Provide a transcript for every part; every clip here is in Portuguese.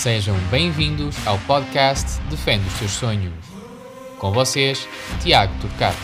Sejam bem-vindos ao podcast Defende os Seus Sonhos. Com vocês, Tiago Turcato.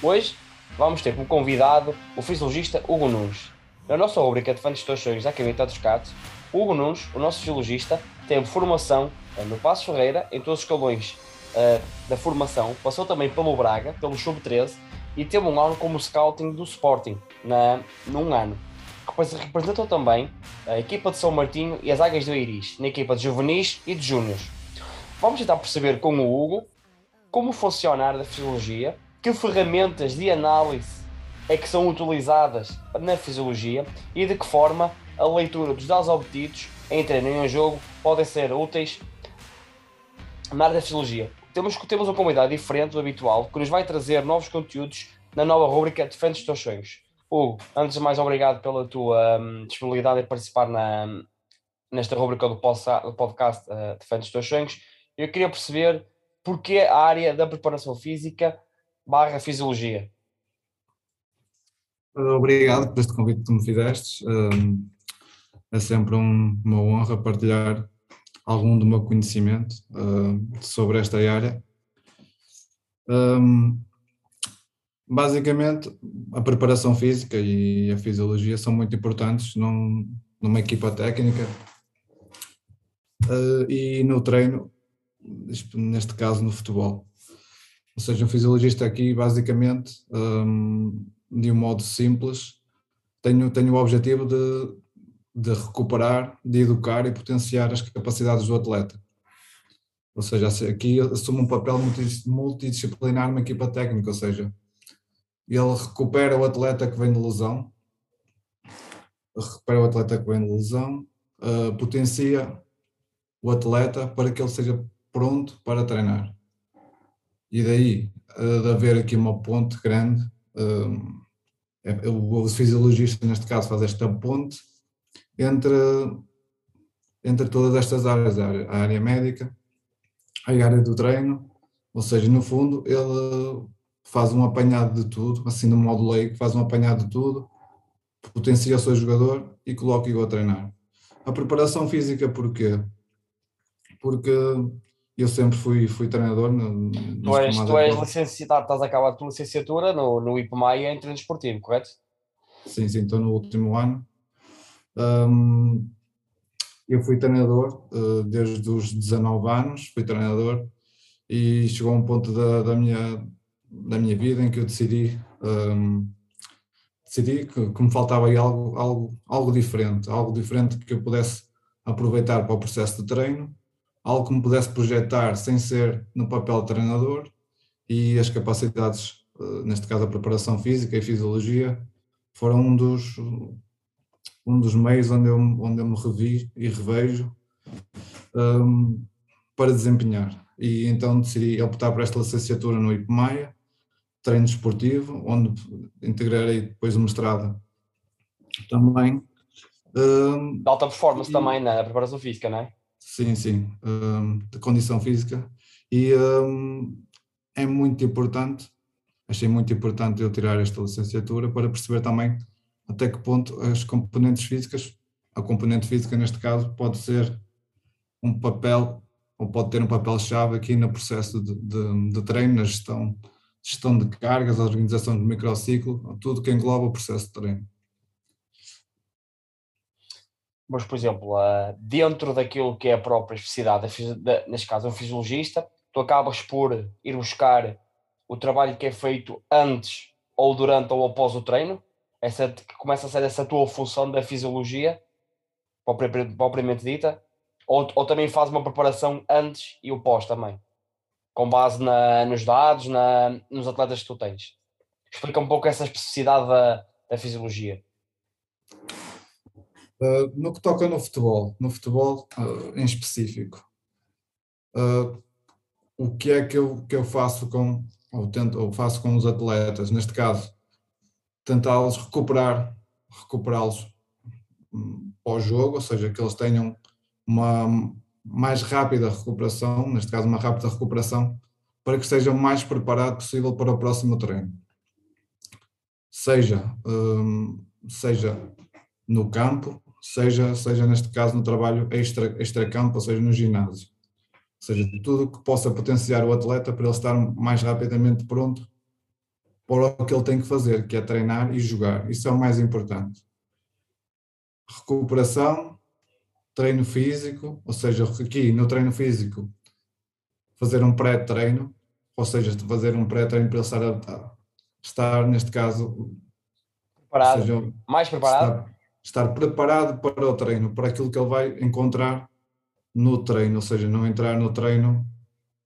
Hoje vamos ter como convidado o fisiologista Hugo Nunes. Na nossa rubrica Defende os Teus Sonhos da Academia Turcato, Hugo Nunes, o nosso fisiologista, teve formação no Passo Ferreira, em todos os escalões uh, da formação, passou também pelo Braga, pelo Sub-13 e teve um ano como scouting do Sporting na, num ano. Representou também a equipa de São Martinho e as Águias do Iris, na equipa de juvenis e de júniores. Vamos tentar perceber com o Hugo como funciona a fisiologia, que ferramentas de análise é que são utilizadas na fisiologia e de que forma a leitura dos dados obtidos em treino em jogo podem ser úteis na área da fisiologia. Temos, temos uma comunidade diferente do habitual que nos vai trazer novos conteúdos na nova rubrica Defende os Teus Sonhos. Hugo, antes de mais, obrigado pela tua um, disponibilidade em participar na, nesta rubrica do podcast uh, Defende os Teus Sonhos. Eu queria perceber porquê a área da preparação física barra fisiologia. Obrigado por este convite que me fizeste. Um, é sempre um, uma honra partilhar algum do meu conhecimento uh, sobre esta área. Um, basicamente, a preparação física e a fisiologia são muito importantes num, numa equipa técnica uh, e no treino, neste caso no futebol. Ou seja, um fisiologista aqui, basicamente, um, de um modo simples, tenho, tenho o objetivo de de recuperar, de educar e potenciar as capacidades do atleta. Ou seja, aqui assume um papel multidisciplinar numa equipa técnica, ou seja, ele recupera o atleta que vem de lesão, recupera o atleta que vem de lesão, uh, potencia o atleta para que ele seja pronto para treinar. E daí uh, de haver aqui uma ponte grande, uh, o fisiologista neste caso faz esta ponte entre, entre todas estas áreas, a área, a área médica, a área do treino, ou seja, no fundo ele faz um apanhado de tudo, assim no modo leigo, faz um apanhado de tudo, potencia o seu jogador e coloca-o a treinar. A preparação física porquê? Porque eu sempre fui, fui treinador. No, tu és, tu és licenciado, estás a acabar a tua licenciatura no, no IPMAIA em treino esportivo, correto? Sim, sim, estou no último ano. Um, eu fui treinador uh, desde os 19 anos, fui treinador e chegou um ponto da, da, minha, da minha vida em que eu decidi, um, decidi que, que, me faltava aí algo, algo, algo diferente, algo diferente que eu pudesse aproveitar para o processo de treino, algo que me pudesse projetar sem ser no papel de treinador e as capacidades, uh, neste caso a preparação física e fisiologia, foram um dos, um dos meios onde eu, onde eu me revi e revejo um, para desempenhar. E então decidi optar por esta licenciatura no IPMAIA, treino desportivo, onde integrarei depois o mestrado também. Um, de alta performance e, também na preparação física, não é? Sim, sim, um, de condição física. E um, é muito importante, achei muito importante eu tirar esta licenciatura para perceber também até que ponto as componentes físicas, a componente física neste caso, pode ser um papel, ou pode ter um papel-chave aqui no processo de, de, de, treino, na gestão, gestão de cargas, a organização do microciclo, tudo que engloba o processo de treino. Mas, por exemplo, dentro daquilo que é a própria especificidade, neste caso, um fisiologista, tu acabas por ir buscar o trabalho que é feito antes ou durante ou após o treino, essa que começa a ser essa tua função da fisiologia propriamente dita, ou, ou também faz uma preparação antes e o pós também, com base na, nos dados, na, nos atletas que tu tens. Explica um pouco essa especificidade da, da fisiologia. Uh, no que toca no futebol, no futebol uh, em específico, uh, o que é que eu, que eu faço com, ou tento, ou faço com os atletas, neste caso, tentá-los recuperar, recuperá-los hum, pós-jogo, ou seja, que eles tenham uma mais rápida recuperação, neste caso uma rápida recuperação, para que estejam mais preparado possível para o próximo treino. seja, um, seja no campo, seja, seja neste caso no trabalho extra, extra campo, ou seja, no ginásio. Ou seja, tudo que possa potenciar o atleta para ele estar mais rapidamente pronto para o que ele tem que fazer, que é treinar e jogar. Isso é o mais importante. Recuperação, treino físico, ou seja, aqui no treino físico, fazer um pré-treino, ou seja, fazer um pré-treino para ele estar, a, estar neste caso, preparado. Seja, mais preparado. Estar, estar preparado para o treino, para aquilo que ele vai encontrar no treino, ou seja, não entrar no treino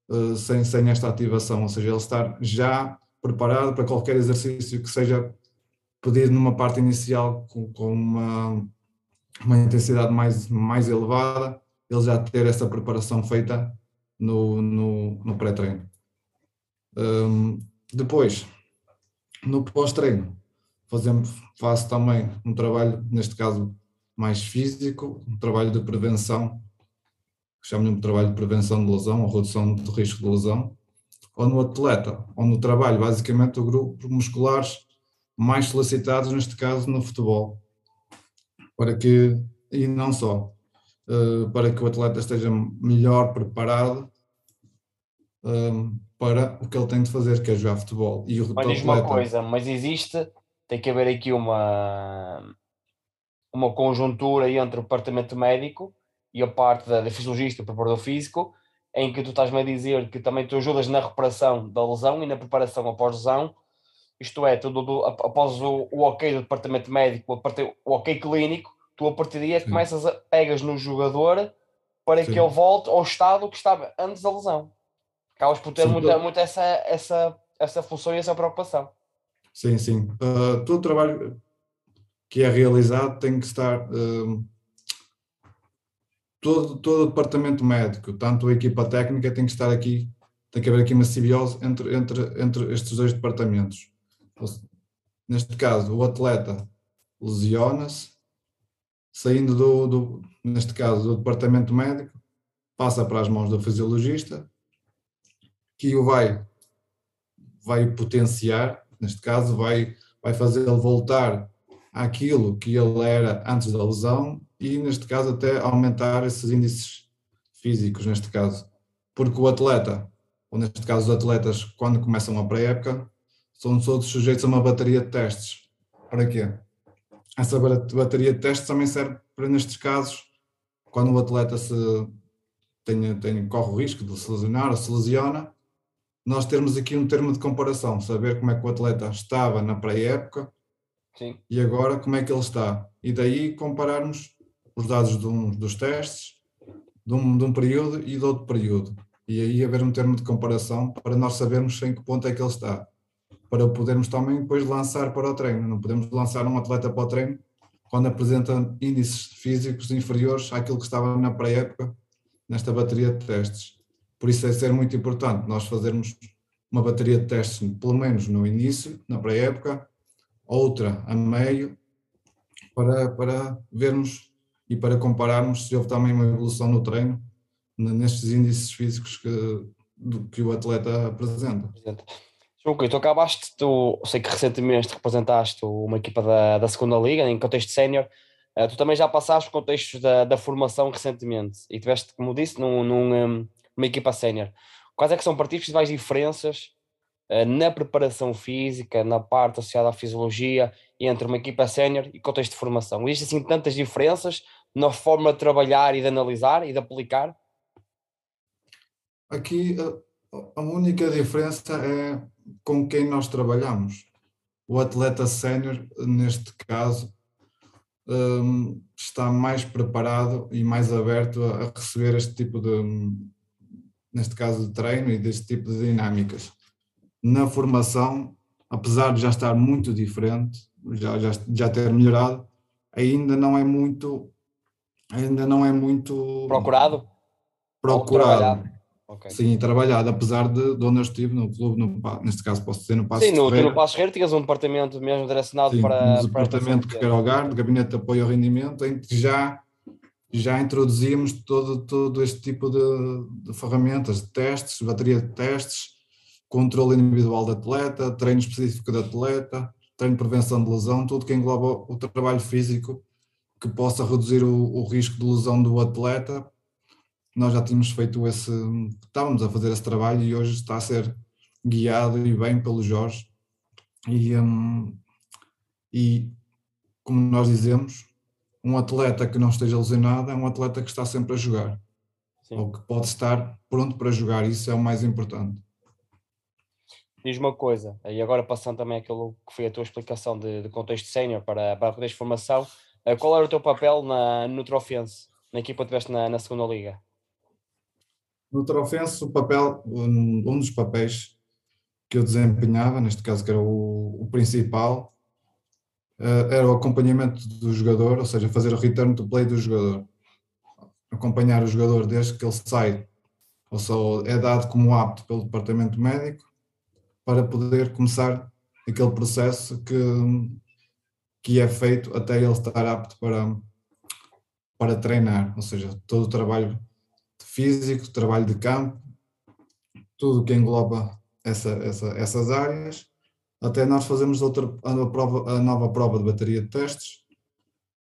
uh, sem, sem esta ativação, ou seja, ele estar já preparado para qualquer exercício que seja pedido numa parte inicial com, com uma, uma intensidade mais, mais elevada, ele já ter essa preparação feita no, no, no pré-treino. Um, depois, no pós-treino, fazemos, faço também um trabalho, neste caso mais físico, um trabalho de prevenção, chamamos de trabalho de prevenção de lesão ou redução de risco de lesão, ou no atleta, ou no trabalho, basicamente o grupo musculares mais solicitados, neste caso no futebol, para que, e não só, eh, para que o atleta esteja melhor preparado eh, para o que ele tem de fazer, que é jogar futebol. E o mas diz uma coisa, mas existe tem que haver aqui uma, uma conjuntura entre o departamento médico e a parte da, da fisiologista, o preparador físico, em que tu estás-me a dizer que também tu ajudas na reparação da lesão e na preparação após lesão, isto é, tudo do, após o, o ok do departamento médico, o ok clínico, tu a partir daí é começas a pegas no jogador para Sim. que ele volte ao estado que estava antes da lesão. Acabas por ter muito, muito essa, essa, essa função e essa preocupação. Sim, sim. Uh, todo o trabalho que é realizado tem que estar. Uh, todo, todo o departamento médico, tanto a equipa técnica, tem que estar aqui, tem que haver aqui uma simbiose entre, entre, entre estes dois departamentos. Neste caso, o atleta lesiona-se, saindo do, do, neste caso, do departamento médico, passa para as mãos do fisiologista, que o vai, vai potenciar neste caso, vai, vai fazê-lo voltar àquilo que ele era antes da lesão e, neste caso, até aumentar esses índices físicos, neste caso. Porque o atleta, ou neste caso os atletas, quando começam a pré-época, são todos sujeitos a uma bateria de testes. Para quê? Essa bateria de testes também serve para, nestes casos, quando o atleta se tem, tem, corre o risco de se lesionar ou se lesiona, nós termos aqui um termo de comparação, saber como é que o atleta estava na pré-época e agora como é que ele está. E daí compararmos os dados de um, dos testes de um, de um período e de outro período. E aí haver um termo de comparação para nós sabermos em que ponto é que ele está. Para podermos também depois lançar para o treino. Não podemos lançar um atleta para o treino quando apresenta índices físicos inferiores àquilo que estava na pré-época nesta bateria de testes. Por isso é ser muito importante nós fazermos uma bateria de testes, pelo menos no início, na pré-época, outra a meio, para, para vermos e para compararmos se houve também uma evolução no treino nestes índices físicos que, do, que o atleta apresenta. João, tu acabaste, tu sei que recentemente representaste uma equipa da, da segunda liga, em contexto sénior, uh, tu também já passaste contextos da, da formação recentemente e tiveste, como disse, num, num, um, uma equipa sénior. Quais é que são para ti as principais diferenças uh, na preparação física, na parte associada à fisiologia, entre uma equipa sénior e contexto de formação? Existem assim tantas diferenças na forma de trabalhar e de analisar e de aplicar? Aqui a, única diferença é com quem nós trabalhamos. O atleta sénior, neste caso, um, está mais preparado e mais aberto a receber este tipo de, neste caso de treino e deste tipo de dinâmicas. Na formação, apesar de já estar muito diferente, já, já, já ter melhorado, ainda não é muito ainda não é muito procurado? procurado. Okay. sim trabalhado apesar de, de onde eu estive no clube no, neste caso posso dizer no Passo sim no, no Passo Ferreira tinhas um departamento mesmo direcionado sim, para um departamento que era o GAR, Gabinete de Apoio ao Rendimento em que já já introduzíamos todo, todo este tipo de, de ferramentas, de testes, bateria de testes, controle individual do atleta, treino específico do atleta, treino de prevenção de lesão, tudo que engloba o trabalho físico que possa reduzir o, o risco de lesão do atleta. Nós já tínhamos feito esse, estávamos a fazer esse trabalho e hoje está a ser guiado e bem pelo Jorge. E, um, e como nós dizemos, um atleta que não esteja lesionado é um atleta que está sempre a jogar. Sim. Ou que pode estar pronto para jogar, isso é o mais importante. Diz uma coisa, e agora passando também aquilo que foi a tua explicação de, de contexto sénior para, para a formação, qual era o teu papel na, no Trofense, na equipa que tiveste na, na segunda liga? No Trofense, o papel, um, dos papéis que eu desempenhava, neste caso que era o, o principal, uh, era o acompanhamento do jogador, ou seja, fazer o return to play do jogador. Acompanhar o jogador desde que ele sai, ou só é dado como apto pelo departamento médico, para poder começar aquele processo que, que é feito até ele estar apto para, para treinar, ou seja, todo o trabalho físico, trabalho de campo, tudo que engloba essa, essa, essas áreas, até nós fazemos outra, a, prova, a nova prova de bateria de testes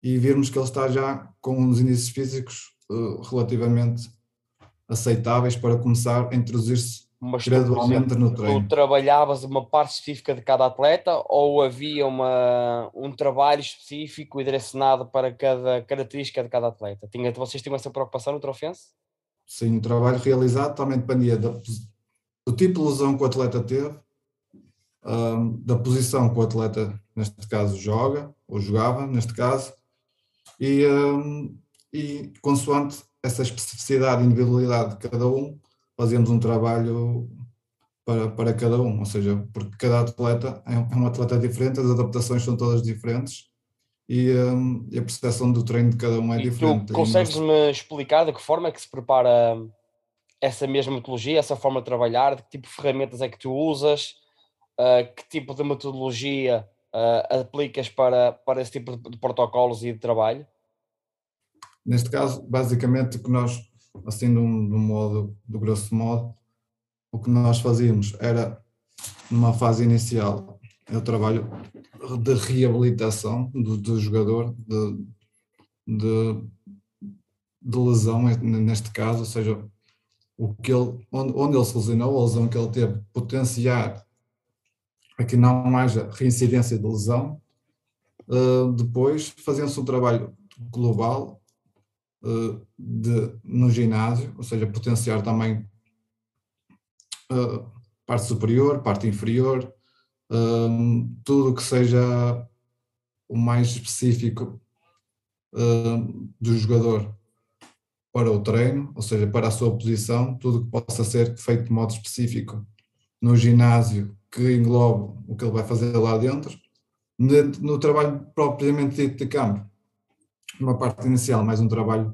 e virmos que ele está já com uns índices físicos uh, relativamente aceitáveis para começar a introduzir-se mas gradualmente tu, no treino. Tu trabalhavas uma parte específica de cada atleta ou havia uma, um trabalho específico e direcionado para cada característica de cada atleta? Tinha, vocês tinham essa preocupação no Trofense? Sim, o trabalho realizado também dependia da, do tipo de lesão que o atleta teve, da posição que o atleta, neste caso, joga, ou jogava, neste caso, e, e consoante essa especificidade e individualidade de cada um, fazíamos um trabalho para, para cada um, ou seja, porque cada atleta é um, é atleta diferente, as adaptações são todas diferentes e, um, e a percepção do treino de cada um é e diferente. Consegues-me explicar de que forma é que se prepara essa mesma metodologia, essa forma de trabalhar, de que tipo de ferramentas é que tu usas, uh, que tipo de metodologia uh, aplicas para, para esse tipo de, de protocolos e de trabalho? Neste caso, basicamente, o que nós assim de um, de um modo, do grosso modo, o que nós fazíamos era, numa fase inicial, o trabalho de reabilitação do, do jogador, de, de, de, lesão, neste caso, ou seja, o que ele, onde, onde ele se lesionou, a lesão que ele teve, potenciar a que não haja reincidência de lesão, uh, depois fazendo-se um trabalho global uh, de, no ginásio, ou seja, potenciar também uh, parte superior, parte inferior, um, tudo que seja o mais específico uh, do jogador para o treino, ou seja, para a sua posição, tudo que possa ser feito de modo específico no ginásio que englobe o que ele vai fazer lá dentro, no trabalho propriamente dito de campo, uma parte inicial, mais um trabalho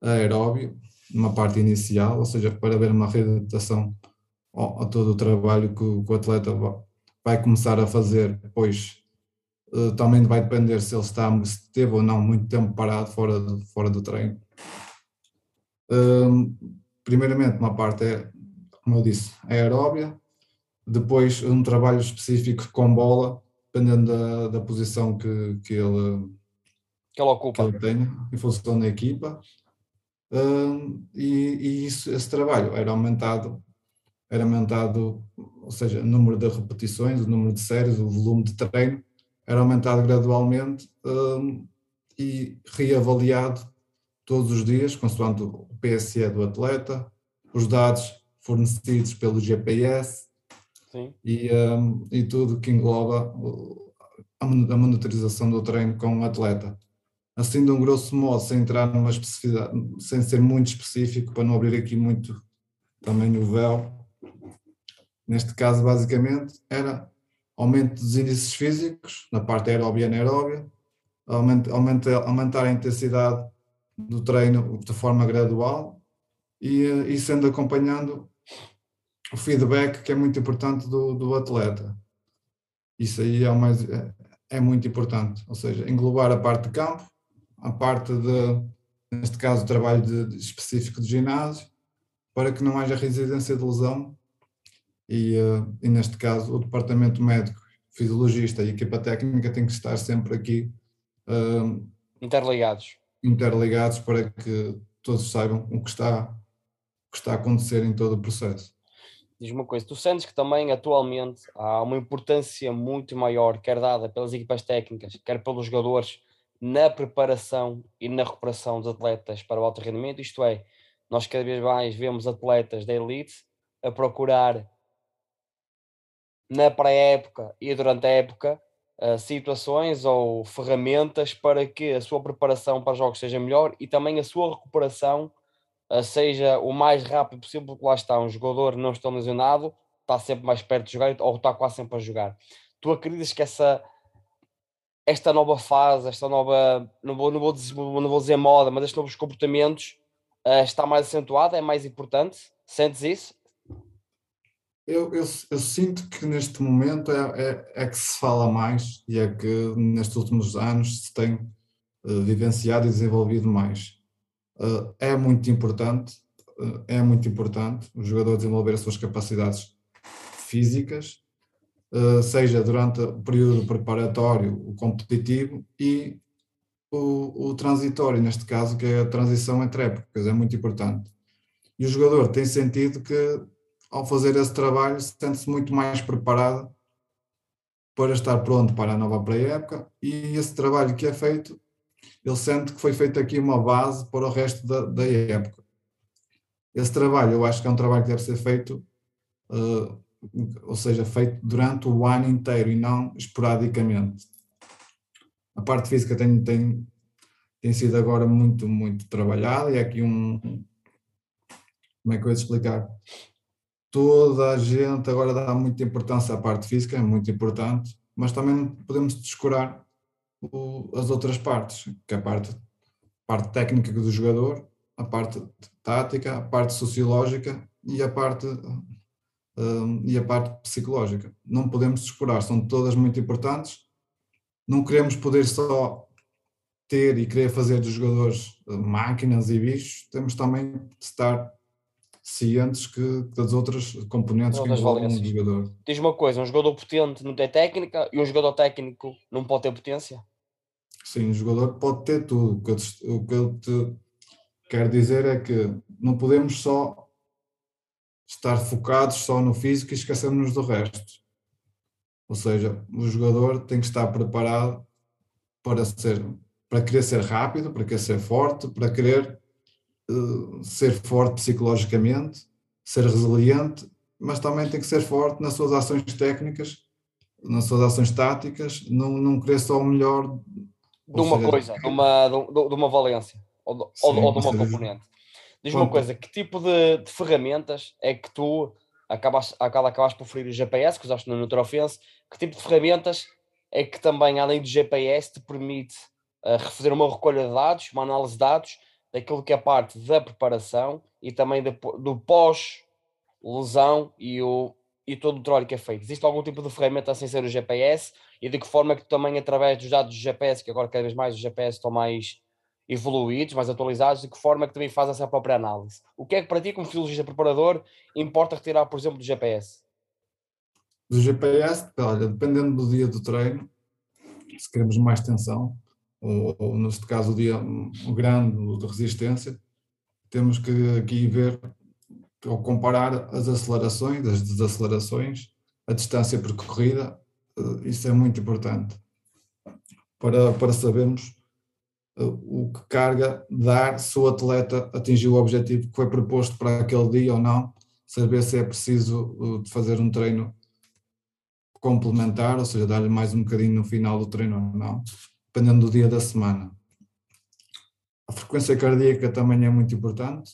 aeróbio, uma parte inicial, ou seja, para ver uma readaptação a todo o trabalho que o, que o atleta vai começar a fazer, pois uh, também vai depender se ele está, se teve ou não muito tempo parado fora, de, fora do treino. Uh, primeiramente, uma parte é, como eu disse, aeróbia, depois um trabalho específico com bola, dependendo da, da posição que, que ele que ele ocupa. Que ele tenha, em função da equipa. Um, e, e isso, esse trabalho era aumentado, era aumentado, ou seja, o número de repetições, o número de séries, o volume de treino, era aumentado gradualmente um, e reavaliado todos os dias, consoante o PSE do atleta, os dados fornecidos pelo GPS e, um, e tudo que engloba a monitorização do treino com o atleta assim de um grosso modo, sem entrar numa especificidade, sem ser muito específico, para não abrir aqui muito também o véu, neste caso basicamente era aumento dos índices físicos, na parte aeróbia e anaeróbia, aumentar, aumentar a intensidade do treino de forma gradual e, e sendo acompanhando o feedback que é muito importante do, do atleta. Isso aí é, mais, é, é muito importante, ou seja, englobar a parte de campo, a parte de, neste caso, trabalho de, de específico de ginásio, para que não haja residência de lesão e, uh, e, neste caso, o departamento médico fisiologista e equipa técnica têm que estar sempre aqui uh, interligados. interligados para que todos saibam o que está, o que está a acontecer em todo o processo. Diz uma coisa, tu sentes que também atualmente há uma importância muito maior, quer dada pelas equipas técnicas, quer pelos jogadores, na preparação e na recuperação dos atletas para o alto rendimento, isto é, nós cada vez mais vemos atletas da elite a procurar na pré-época e durante a época uh, situações ou ferramentas para que a sua preparação para jogos seja melhor e também a sua recuperação uh, seja o mais rápido possível, porque lá está, um jogador não está lesionado, está sempre mais perto de jogar ou está quase sempre a jogar. Tu acreditas que essa esta nova fase, esta nova, não vou, não vou, dizer, não vou dizer moda, mas estes novos comportamentos uh, está mais acentuada, é mais importante? Sentes isso? Eu, eu, eu, sinto que neste momento é, é, é, que se fala mais e é que nestes últimos anos se tem uh, vivenciado e desenvolvido mais. Uh, é muito importante, é muito importante o jogador desenvolver as suas capacidades físicas, seja durante o período preparatório, o competitivo e o, o transitório, neste caso, que é a transição entre épocas, é muito importante. E o jogador tem sentido que ao fazer esse trabalho, sente-se muito mais preparado para estar pronto para a nova pré-época e esse trabalho que é feito, ele sente que foi feito aqui uma base para o resto da, da época. Esse trabalho, eu acho que é um trabalho que deve ser feito, uh, ou seja, feito durante o ano inteiro e não esporadicamente. A parte física tem, tem, tem sido agora muito, muito trabalhada e é aqui um. Como é que eu ia explicar? toda a gente agora dá muita importância à parte física, é muito importante, mas também podemos descurar o, as outras partes, que é a parte, parte técnica do jogador, a parte tática, a parte sociológica e a parte um, e a parte psicológica. Não podemos descurar, são todas muito importantes. Não queremos poder só ter e querer fazer dos jogadores uh, máquinas e bichos, temos também de estar cientes que das outras componentes que envolvem um jogador. Diz uma coisa, um jogador potente não tem técnica e um jogador técnico não pode ter potência? Sim, um jogador pode ter tudo. O que eu te quero dizer é que não podemos só estar focados só no físico e esquecermos do resto. Ou seja, o jogador tem que estar preparado para ser para querer ser rápido, para querer ser forte, para querer eh, ser forte psicologicamente, ser resiliente, mas também tem que ser forte nas suas ações técnicas, nas suas ações táticas, não, não querer só o melhor. De uma seja, coisa, de uma, de uma valência, ou de, sim, ou de uma componente. Diz uma coisa, que tipo de, de, ferramentas é que tu acabas, acabas por ferir o GPS, que usaste no Nutrofense, que tipo de ferramentas é que também, além do GPS, te permite uh, refazer uma recolha de dados, uma análise de dados, daquilo que é parte da preparação e também do pós-lesão e, o, e todo o trabalho que é feito. Existe algum tipo de ferramenta sem ser o GPS e de que forma que também através dos dados do GPS, que agora cada vez mais os GPS estão mais evoluídos, mais atualizados, de que forma que também faz essa própria análise? O que é que para ti, como fisiologista preparador, importa retirar, por exemplo, do GPS? Do GPS, olha, dependendo do dia do treino, se queremos mais tensão, ou, ou neste caso o dia grande de resistência, temos que aqui ver ou comparar as acelerações, as desacelerações, a distância percorrida, eh, isso é muito importante para, para sabermos o que carga dar se o atleta atingiu o objetivo que foi proposto para aquele dia ou não, saber se é preciso eh, fazer um treino complementar, ou seja, dar-lhe mais um bocadinho no final do treino ou não dependendo do dia da semana. A frequência cardíaca também é muito importante,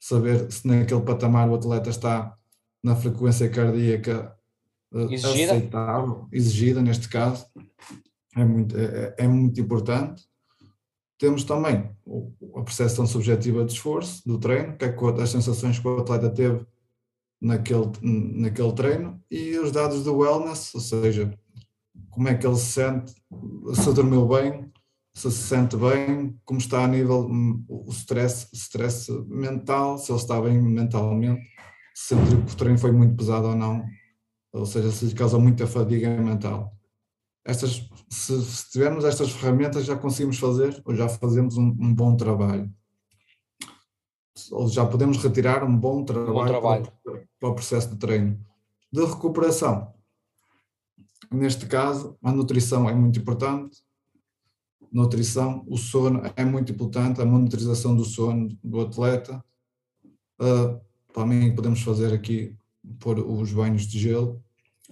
saber se naquele patamar o atleta está na frequência cardíaca uh, exigida. aceitável, exigida neste caso, é muito, é, é muito importante. Temos também a percepção subjetiva de esforço do treino, que é as sensações que o atleta teve naquele, naquele treino, e os dados do wellness, ou seja, como é que ele se sente, se dormiu bem, se se sente bem, como está a nível hum, o stress, stress mental, se ele está bem mentalmente, se sentiu que o treino foi muito pesado ou não, ou seja, se lhe causa muita fadiga mental. Estas, se, se, tivermos estas ferramentas, já conseguimos fazer ou já fazemos um, um bom trabalho. Ou já podemos retirar um bom trabalho, bom trabalho. Para, para o processo de treino. De recuperação. Neste caso, a nutrição é muito importante. Nutrição, o sono é muito importante, a monitorização do sono do atleta. Uh, também podemos fazer aqui pôr os banhos de gelo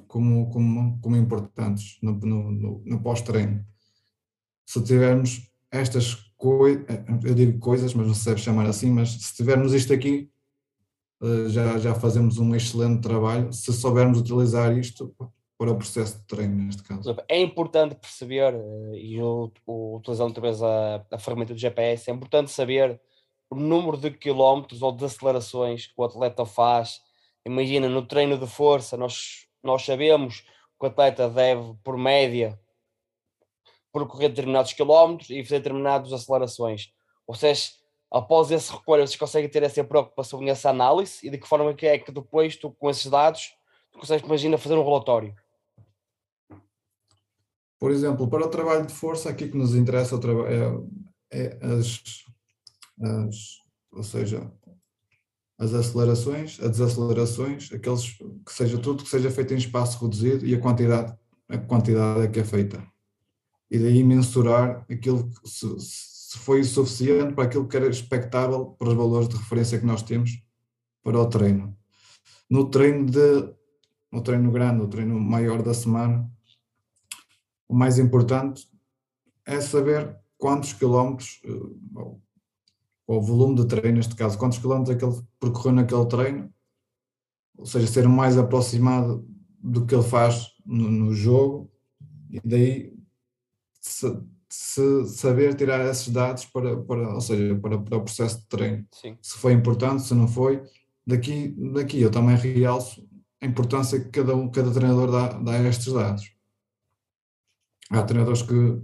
como, como, como importantes no, no, no, no pós-treino. Se tivermos estas coisas, eu digo coisas, mas não se deve chamar assim, mas se tivermos isto aqui, eh, já, já fazemos um excelente trabalho. Se soubermos utilizar isto para o processo de treino, neste caso. É importante perceber, eh, e utilizando talvez a, a ferramenta do GPS, é importante saber o número de quilómetros ou de acelerações que o atleta faz. Imagina, no treino de força, nós nós sabemos que o atleta deve, por média, percorrer determinados quilómetros e fazer determinadas acelerações. Vocês, após esse recolho, vocês conseguem ter essa preocupação e essa análise e de que forma que é que depois tu, com esses dados, tu consegues, imagina, fazer um relatório? Por exemplo, para o trabalho de força, aqui que nos interessa é, é as, as, ou seja, as acelerações, as desacelerações, aqueles que seja tudo que seja feito em espaço reduzido e a quantidade, a quantidade é que é feita. E daí mensurar aquilo que se, se foi suficiente para aquilo que era expectável para os valores de referência que nós temos para o treino. No treino de no treino grande, no treino maior da semana, o mais importante é saber quantos quilómetros, ou volume de treino, neste caso, quantos quilómetros é que ele percorreu naquele treino, ou seja, ser mais aproximado do que ele faz no, no jogo, e daí se, se saber tirar esses dados para, para ou seja, para, para o processo de treino. Sim. Se foi importante, se não foi, daqui, daqui eu também realço a importância que cada, um, cada treinador dá, dá a estes dados. Há treinadores que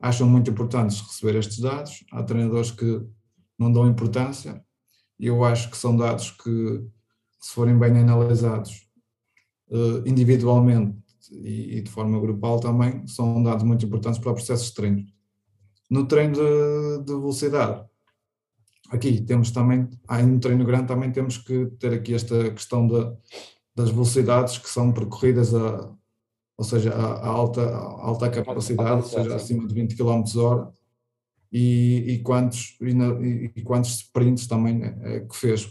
acham muito importantes receber estes dados, há treinadores que não dão importância, e eu acho que são dados que, se forem bem analisados uh, individualmente e, de forma grupal também, são dados muito importantes para o processo de treino. No treino de, de velocidade, aqui temos também, aí no treino grande também temos que ter aqui esta questão de, das velocidades que são percorridas a, ou seja, a, a alta, a alta capacidade, ou seja, acima de 20 km hora, e, e quantos, e, na, e, quantos sprints também é, é que fez,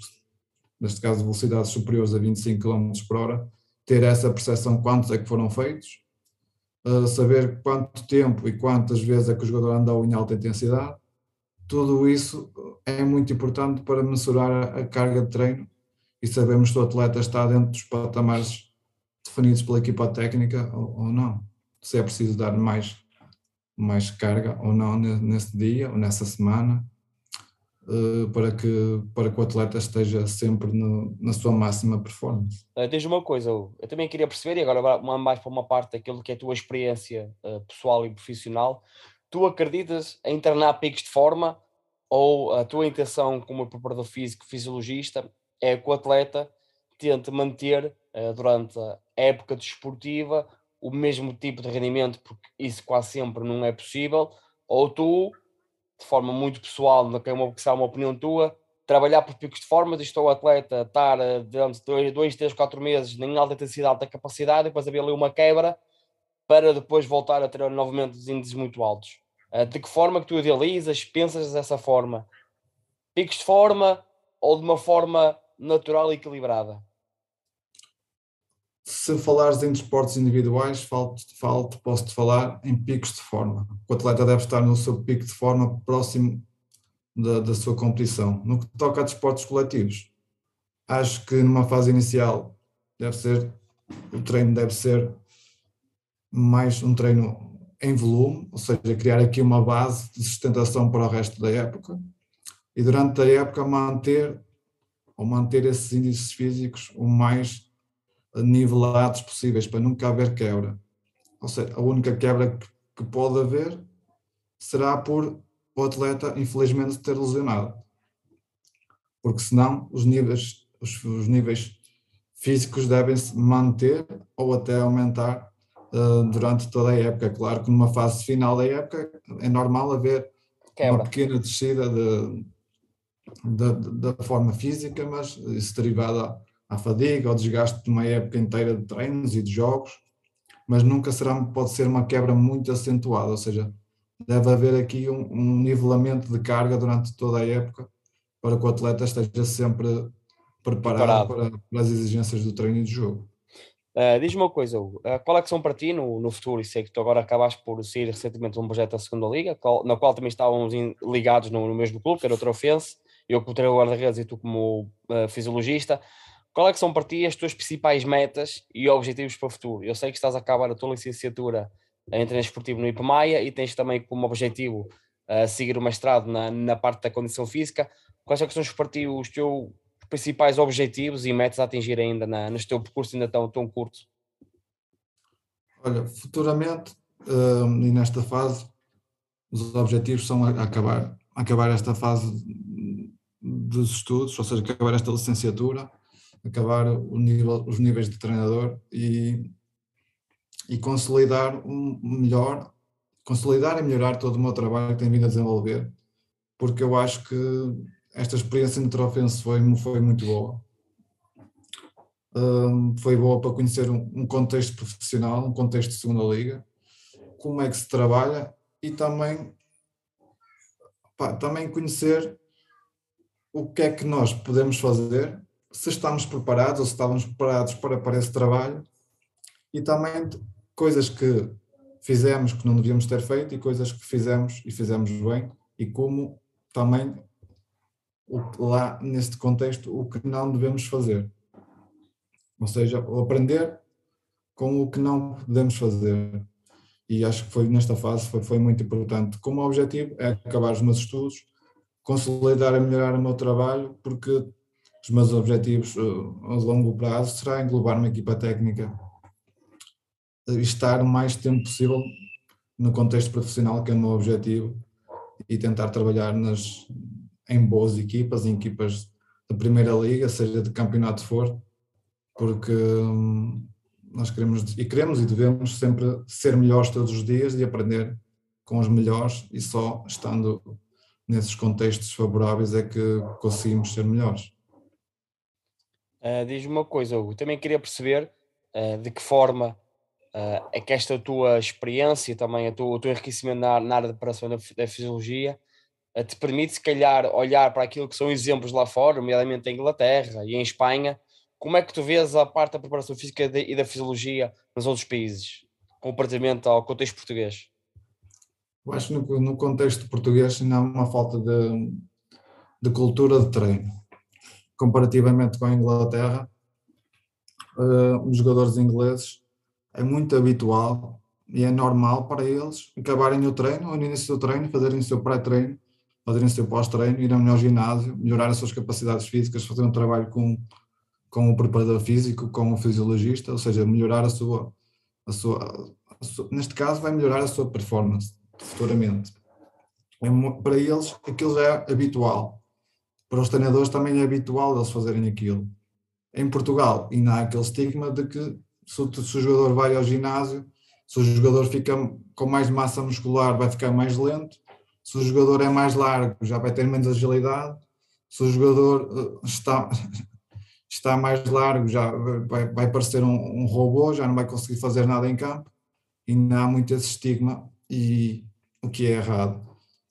neste caso velocidades superiores a 25 km por hora, ter essa percepção quantos é que foram feitos, uh, saber quanto tempo e quantas vezes é que o jogador andou em alta intensidade, tudo isso é muito importante para mensurar a, a carga de treino e sabemos se o atleta está dentro dos patamares definidos pela equipa técnica ou, ou não. Se é preciso dar mais mais carga ou não nesse dia ou nessa semana, uh, para, que, para que o atleta esteja sempre no, na sua máxima performance. Uh, tens uma coisa, eu também queria perceber, e agora mais para uma parte daquilo que é a tua experiência uh, pessoal e profissional, tu acreditas em treinar picos de forma ou a tua intenção como preparador físico, fisiologista, é que o atleta tente manter uh, durante a época desportiva o mesmo tipo de rendimento, porque isso quase sempre não é possível, ou tu, de forma muito pessoal, não é uma, que uma opinião tua, trabalhar por picos de forma, estou o atleta estar eh, durante dois, dois, três, quatro meses em alta intensidade, alta capacidade, depois haver ali uma quebra para depois voltar a ter novamente os índices muito altos. Eh, de que forma que tu idealizas, pensas dessa forma? Picos de forma ou de uma forma natural e equilibrada? Se falares em desportos individuais, falo-te, posso-te falar em picos de forma. O atleta deve estar no seu pico de forma próximo da, da sua competição. No que toca a desportos coletivos, acho que numa fase inicial deve ser, o treino deve ser mais um treino em volume, ou seja, criar aqui uma base de sustentação para o resto da época e durante a época manter ou manter esses índices físicos o mais nivelados possíveis para nunca haver quebra. Ou seja, a única quebra que pode haver será por o atleta, infelizmente, ter lesionado. Porque senão os níveis, os, os níveis físicos devem-se manter ou até aumentar uh, durante toda a época. Claro que numa fase final da época é normal haver Quebra. uma pequena descida de, de, da forma física, mas isso derivado à fadiga, ao desgaste de uma época inteira de treinos e de jogos, mas nunca será, pode ser uma quebra muito acentuada, ou seja, deve haver aqui um, um nivelamento de carga durante toda a época para que o atleta esteja sempre preparado, preparado. Para, para, as exigências do treino e do jogo. Uh, Diz-me uma coisa, Hugo, uh, qual é que são para ti no, no futuro? E sei que tu agora acabaste por sair recentemente um projeto da segunda Liga, qual, na qual também estávamos in, ligados no, no, mesmo clube, que era o Trofense, eu como treinador guarda-redes e tu como uh, fisiologista. Qual é que são para ti as tuas principais metas e objetivos para o futuro? Eu sei que estás a acabar a tua licenciatura em treino esportivo no IPMAIA e tens também como objetivo uh, seguir o mestrado na, na parte da condição física. Quais é são para ti os teus principais objetivos e metas a atingir ainda na, neste teu percurso ainda tão, tão curto? Olha, futuramente uh, e nesta fase, os objetivos são acabar, acabar esta fase dos estudos, ou seja, acabar esta licenciatura, acabar nível, os níveis de treinador e, e consolidar um melhor, consolidar e melhorar todo o meu trabalho que tenho vindo a desenvolver, porque eu acho que esta experiência no Trofense foi, foi muito boa. Um, foi boa para conhecer um, um, contexto profissional, um contexto de segunda liga, como é que se trabalha e também, pá, também conhecer o que é que nós podemos fazer, se estamos preparados ou se estávamos preparados para, para esse trabalho e também coisas que fizemos que não devíamos ter feito e coisas que fizemos e fizemos bem e como também lá neste contexto o que não devemos fazer. Ou seja, aprender com o que não podemos fazer. E acho que foi nesta fase foi, foi muito importante. Como objetivo é acabar os meus estudos, consolidar e melhorar o meu trabalho, porque os meus objetivos uh, a longo prazo será englobar uma equipa técnica e estar o mais tempo possível no contexto profissional, que é o meu objetivo, e tentar trabalhar nas, em boas equipas, em equipas da Primeira Liga, seja de campeonato for, porque hum, nós queremos e queremos e devemos sempre ser melhores todos os dias e aprender com os melhores e só estando nesses contextos favoráveis é que conseguimos ser melhores. Uh, Diz-me uma coisa, Hugo, também queria perceber uh, de que forma uh, é que esta tua experiência, também a tua, o teu enriquecimento na, na área de preparação da, da fisiologia, te permite, se calhar, olhar para aquilo que são exemplos lá fora, nomeadamente em Inglaterra e em Espanha. Como é que tu vês a parte da preparação física e da fisiologia nos outros países, comparativamente ao contexto português? Eu acho que no, no contexto português ainda há uma falta de, de cultura de treino. Comparativamente com a Inglaterra, uh, os jogadores ingleses é muito habitual e é normal para eles acabarem o treino, ou no início do treino, fazerem o seu pré-treino fazerem o seu pós-treino, ir ao ginásio, melhorar as suas capacidades físicas, fazer um trabalho com, com o preparador físico, com o fisiologista, ou seja, melhorar a sua, a sua, a sua neste caso vai melhorar a sua performance futuramente. É para eles aquilo é habitual, para os treinadores também é habitual eles fazerem aquilo. Em Portugal ainda há aquele estigma de que se o, se o jogador vai ao ginásio, se o jogador fica com mais massa muscular vai ficar mais lento, se o jogador é mais largo, já vai ter menos agilidade. Se o jogador eh, está, está mais largo, já vai, vai parecer um, um robô, já não vai conseguir fazer nada em campo. Não há muito esse estigma, e o que é errado.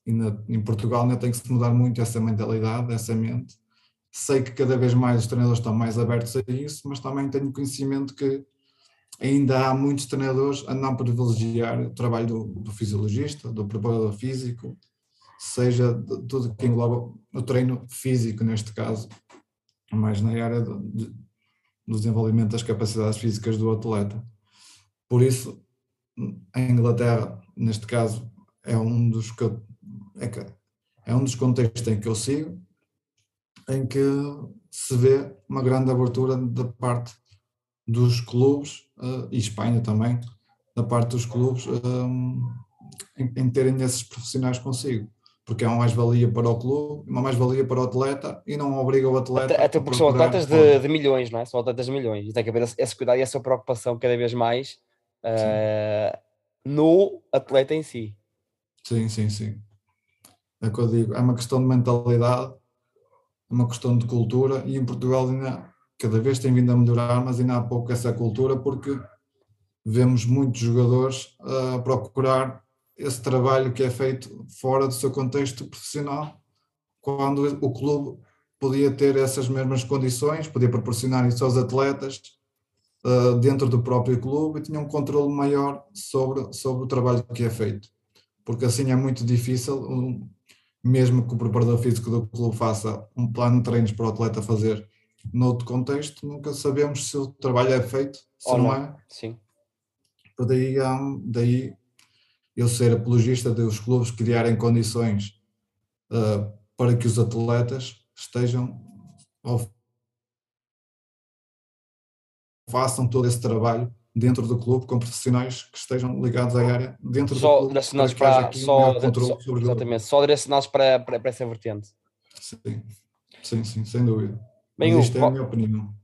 Em Portugal ainda tem que se mudar muito essa mentalidade, essa mente. Sei que cada vez mais os treinadores estão mais abertos a isso, mas também tenho conhecimento que ainda há muitos treinadores a não privilegiar o trabalho do, do fisiologista, do preparador físico, seja tudo que engloba o treino físico, neste caso, mais na área do, do desenvolvimento das capacidades físicas do atleta. Por isso, a Inglaterra, neste caso, é um dos que eu, é, é um dos contextos em que eu sigo, em que se vê uma grande abertura da parte dos clubes uh, e Espanha também, da parte dos clubes um, em, em, terem esses profissionais consigo. Porque é uma mais-valia para o clube, uma mais-valia para o atleta e não obriga o atleta. Até, até porque são atletas de, de, milhões, não é? São atletas de milhões e tem que haver esse, esse cuidado e essa preocupação cada vez mais uh, no atleta em si. Sim, sim, sim. É que eu digo, é uma questão de mentalidade, é uma questão de cultura e em Portugal ainda cada vez tem vindo a melhorar, mas ainda há pouco essa cultura porque vemos muitos jogadores a procurar esse trabalho que é feito fora do seu contexto profissional, quando o clube podia ter essas mesmas condições, podia proporcionar isso aos atletas uh, dentro do próprio clube e tinha um controle maior sobre, sobre o trabalho que é feito. Porque assim é muito difícil, mesmo que o preparador físico do clube faça um plano de treinos para o atleta fazer noutro contexto, nunca sabemos se o trabalho é feito, se Ou não, é. Sim. Daí, um, daí eu ser apologista de os clubes criarem condições uh, para que os atletas estejam façam todo esse trabalho dentro do clube com profissionais que estejam ligados à área dentro só do clube. Direcionados para, só, só, exatamente, só direcionados para, para, para essa vertente. Sim, sim, sim, sem dúvida. Bem, Mas isto é a minha opinião.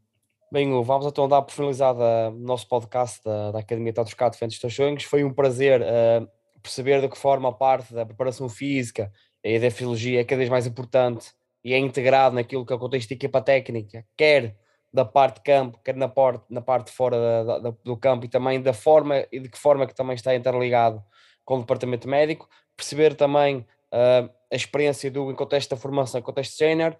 Bem, vamos então dar por finalizada o nosso podcast da, da Academia Tatos Defende os Teus Sonhos. Foi um prazer uh, perceber de que forma a parte da preparação física e da fisiologia é cada vez mais importante e é integrado naquilo que é o contexto de equipa técnica, quer da parte de campo, quer na parte, na parte de fora da, da, do campo e também da forma e de que forma que também está interligado com o departamento médico, perceber também uh, a experiência do em contexto da formação, em contexto sénior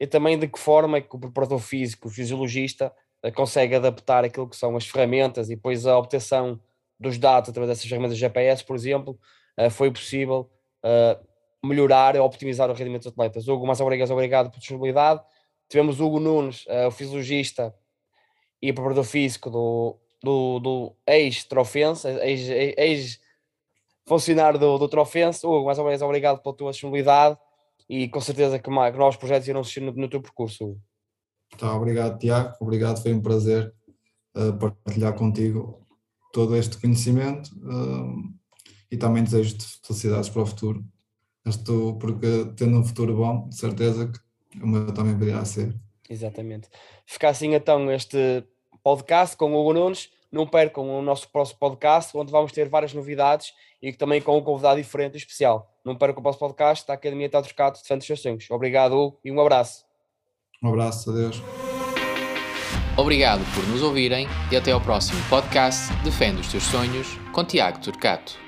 e também de que forma é que o preparador físico, o fisiologista, uh, consegue adaptar aquilo que são as ferramentas e depois a obtenção dos dados através dessas ferramentas GPS, por exemplo, uh, foi possível melhorar e optimizar o rendimento dos atletas. Hugo, mais obrigado, obrigado por disponibilidade. Tivemos Hugo Nunes, uh, o fisiologista e preparador físico do, do, do ex-Trofense, ex-funcionário do, do Trofense. Hugo, mais uma vez, obrigado pela tua disponibilidade e com certeza que, que novos projetos irão surgir no, no teu percurso. Hugo. Tá, obrigado, Tiago. Obrigado, foi um prazer uh, partilhar contigo todo este conhecimento uh, e também desejo-te felicidades para o futuro estou, porque tendo um futuro bom, de certeza que o meu também virá ser. Exatamente. Fica assim então este podcast com o Hugo Nunes. Não percam o nosso próximo podcast, onde vamos ter várias novidades e também com um convidado diferente e especial. Não percam o nosso podcast da Academia Teatro Cato de Santos Sonhos. Obrigado, Hugo, e um abraço. Um abraço, adeus. Obrigado por nos ouvirem e até ao próximo podcast Defende os Teus Sonhos com Tiago Turcato.